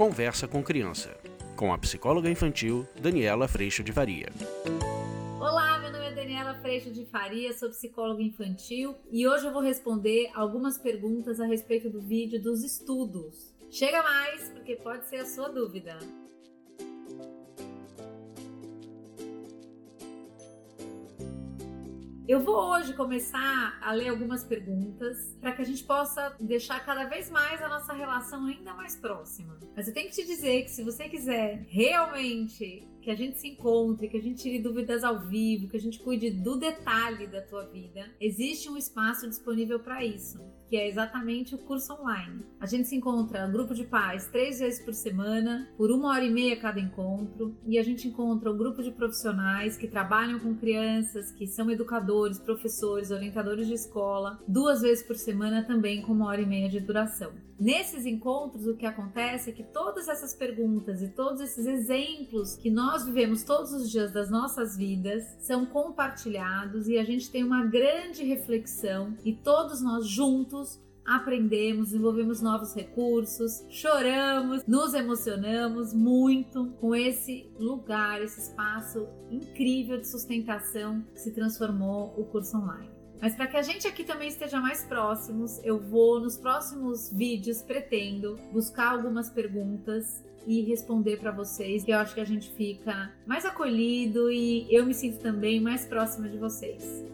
Conversa com Criança, com a psicóloga infantil Daniela Freixo de Faria. Olá, meu nome é Daniela Freixo de Faria, sou psicóloga infantil e hoje eu vou responder algumas perguntas a respeito do vídeo dos estudos. Chega mais, porque pode ser a sua dúvida. Eu vou hoje começar a ler algumas perguntas para que a gente possa deixar cada vez mais a nossa relação ainda mais próxima. Mas eu tenho que te dizer que se você quiser realmente que a gente se encontre, que a gente tire dúvidas ao vivo, que a gente cuide do detalhe da tua vida, existe um espaço disponível para isso que é exatamente o curso online. A gente se encontra grupo de pais três vezes por semana, por uma hora e meia cada encontro, e a gente encontra um grupo de profissionais que trabalham com crianças, que são educadores, professores, orientadores de escola, duas vezes por semana também com uma hora e meia de duração. Nesses encontros, o que acontece é que todas essas perguntas e todos esses exemplos que nós vivemos todos os dias das nossas vidas são compartilhados e a gente tem uma grande reflexão e todos nós juntos aprendemos, desenvolvemos novos recursos, choramos, nos emocionamos muito com esse lugar, esse espaço incrível de sustentação que se transformou o curso online. Mas para que a gente aqui também esteja mais próximos, eu vou nos próximos vídeos pretendo buscar algumas perguntas e responder para vocês, que eu acho que a gente fica mais acolhido e eu me sinto também mais próxima de vocês.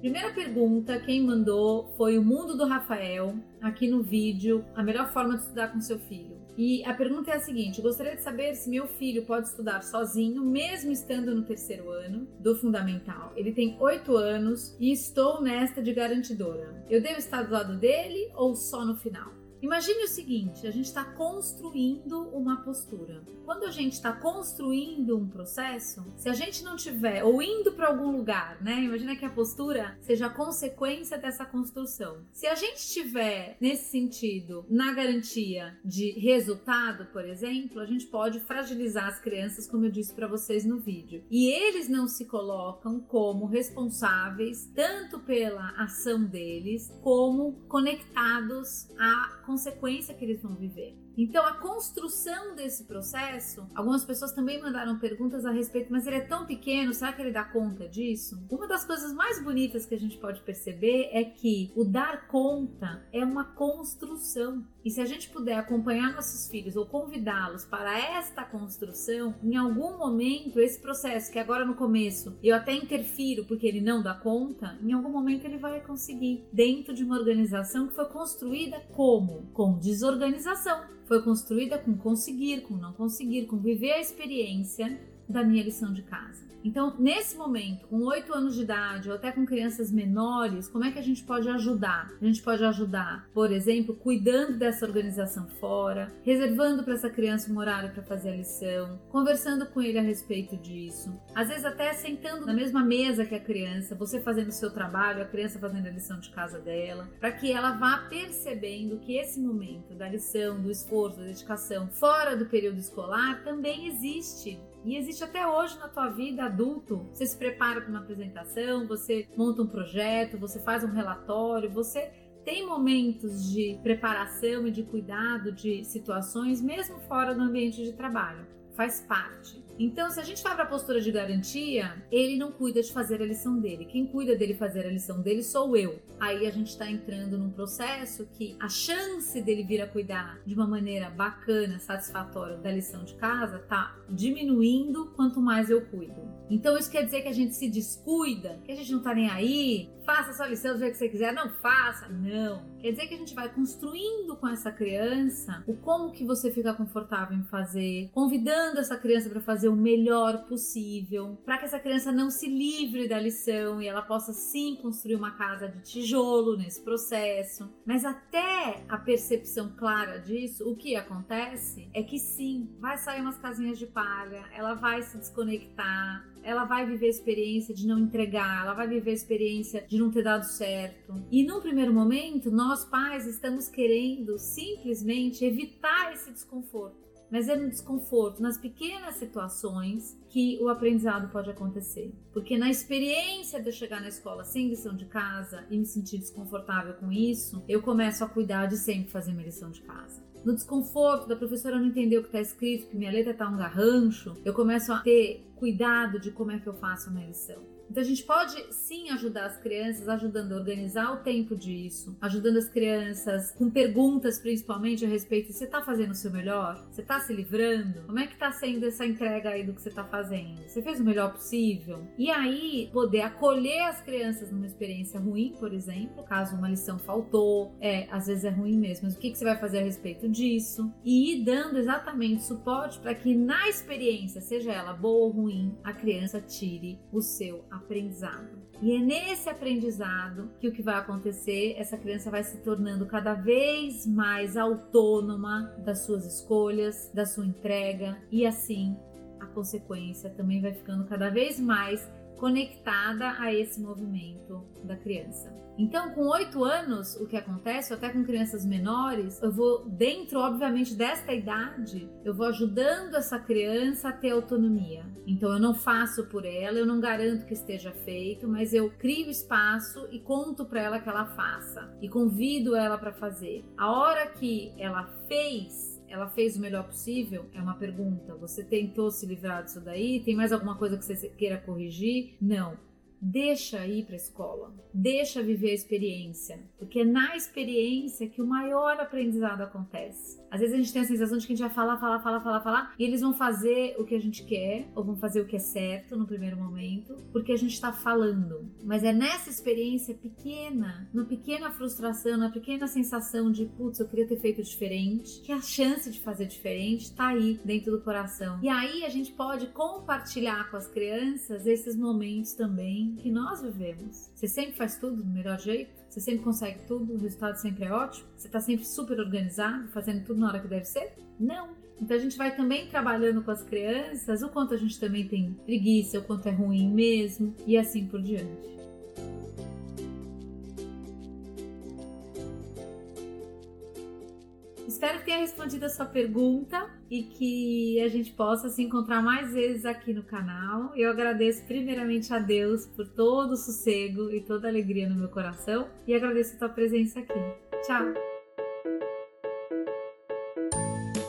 Primeira pergunta, quem mandou foi o Mundo do Rafael, aqui no vídeo, a melhor forma de estudar com seu filho. E a pergunta é a seguinte: gostaria de saber se meu filho pode estudar sozinho, mesmo estando no terceiro ano do fundamental. Ele tem oito anos e estou nesta de garantidora. Eu devo estar do lado dele ou só no final? Imagine o seguinte: a gente está construindo uma postura. Quando a gente está construindo um processo, se a gente não tiver ou indo para algum lugar, né? Imagina que a postura seja a consequência dessa construção. Se a gente estiver nesse sentido na garantia de resultado, por exemplo, a gente pode fragilizar as crianças, como eu disse para vocês no vídeo. E eles não se colocam como responsáveis tanto pela ação deles como conectados a consequência que eles vão viver. Então, a construção desse processo, algumas pessoas também mandaram perguntas a respeito, mas ele é tão pequeno, será que ele dá conta disso? Uma das coisas mais bonitas que a gente pode perceber é que o dar conta é uma construção. E se a gente puder acompanhar nossos filhos ou convidá-los para esta construção, em algum momento, esse processo que agora no começo eu até interfiro porque ele não dá conta, em algum momento ele vai conseguir, dentro de uma organização que foi construída como? Com desorganização foi construída com conseguir, com não conseguir, com viver a experiência da minha lição de casa. Então, nesse momento, com 8 anos de idade ou até com crianças menores, como é que a gente pode ajudar? A gente pode ajudar, por exemplo, cuidando dessa organização fora, reservando para essa criança um horário para fazer a lição, conversando com ele a respeito disso. Às vezes até sentando na mesma mesa que a criança, você fazendo o seu trabalho, a criança fazendo a lição de casa dela, para que ela vá percebendo que esse momento da lição, do esforço, da dedicação fora do período escolar também existe e existe até hoje na tua vida adulto. Você se prepara para uma apresentação, você monta um projeto, você faz um relatório, você tem momentos de preparação e de cuidado de situações mesmo fora do ambiente de trabalho. Faz parte. Então, se a gente vai para a postura de garantia, ele não cuida de fazer a lição dele. Quem cuida dele fazer a lição dele sou eu. Aí a gente está entrando num processo que a chance dele vir a cuidar de uma maneira bacana, satisfatória da lição de casa tá diminuindo quanto mais eu cuido. Então isso quer dizer que a gente se descuida, que a gente não tá nem aí, faça sua lição do jeito que você quiser, não faça, não. Quer dizer que a gente vai construindo com essa criança o como que você fica confortável em fazer, convidando essa criança para fazer o melhor possível, para que essa criança não se livre da lição e ela possa sim construir uma casa de tijolo nesse processo. Mas até a percepção clara disso, o que acontece é que sim, vai sair umas casinhas de palha, ela vai se desconectar, ela vai viver a experiência de não entregar, ela vai viver a experiência de não ter dado certo. E num primeiro momento, nós pais estamos querendo simplesmente evitar esse desconforto. Mas é no desconforto, nas pequenas situações que o aprendizado pode acontecer. Porque na experiência de eu chegar na escola sem lição de casa e me sentir desconfortável com isso, eu começo a cuidar de sempre fazer minha lição de casa no desconforto da professora não entender o que está escrito, que minha letra está um garrancho, eu começo a ter cuidado de como é que eu faço a minha lição. Então a gente pode sim ajudar as crianças, ajudando a organizar o tempo disso, ajudando as crianças com perguntas principalmente a respeito: você está fazendo o seu melhor? Você está se livrando? Como é que está sendo essa entrega aí do que você está fazendo? Você fez o melhor possível? E aí poder acolher as crianças numa experiência ruim, por exemplo, caso uma lição faltou, é às vezes é ruim mesmo. Mas o que, que você vai fazer a respeito disso? E ir dando exatamente suporte para que na experiência, seja ela boa ou ruim, a criança tire o seu aprendizado. E é nesse aprendizado que o que vai acontecer, essa criança vai se tornando cada vez mais autônoma das suas escolhas, da sua entrega e assim a consequência também vai ficando cada vez mais conectada a esse movimento da criança. Então, com oito anos, o que acontece, até com crianças menores, eu vou, dentro, obviamente, desta idade, eu vou ajudando essa criança a ter autonomia. Então, eu não faço por ela, eu não garanto que esteja feito, mas eu crio espaço e conto para ela que ela faça e convido ela para fazer. A hora que ela fez, ela fez o melhor possível? É uma pergunta. Você tentou se livrar disso daí? Tem mais alguma coisa que você queira corrigir? Não. Deixa ir para a escola, deixa viver a experiência, porque é na experiência que o maior aprendizado acontece. Às vezes a gente tem a sensação de que a gente vai falar, falar, falar, falar, falar, e eles vão fazer o que a gente quer, ou vão fazer o que é certo no primeiro momento, porque a gente está falando. Mas é nessa experiência pequena, na pequena frustração, na pequena sensação de, putz, eu queria ter feito diferente, que a chance de fazer diferente está aí dentro do coração. E aí a gente pode compartilhar com as crianças esses momentos também que nós vivemos. Você sempre faz tudo do melhor jeito, você sempre consegue tudo, o resultado sempre é ótimo, você está sempre super organizado, fazendo tudo na hora que deve ser? Não. Então a gente vai também trabalhando com as crianças o quanto a gente também tem preguiça, o quanto é ruim mesmo e assim por diante. Espero que tenha respondido a sua pergunta e que a gente possa se encontrar mais vezes aqui no canal. Eu agradeço primeiramente a Deus por todo o sossego e toda a alegria no meu coração e agradeço a tua presença aqui. Tchau!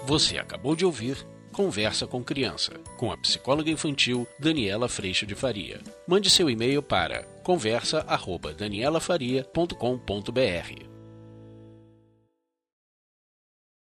Você acabou de ouvir Conversa com Criança, com a psicóloga infantil Daniela Freixo de Faria. Mande seu e-mail para conversa@danielafaria.com.br.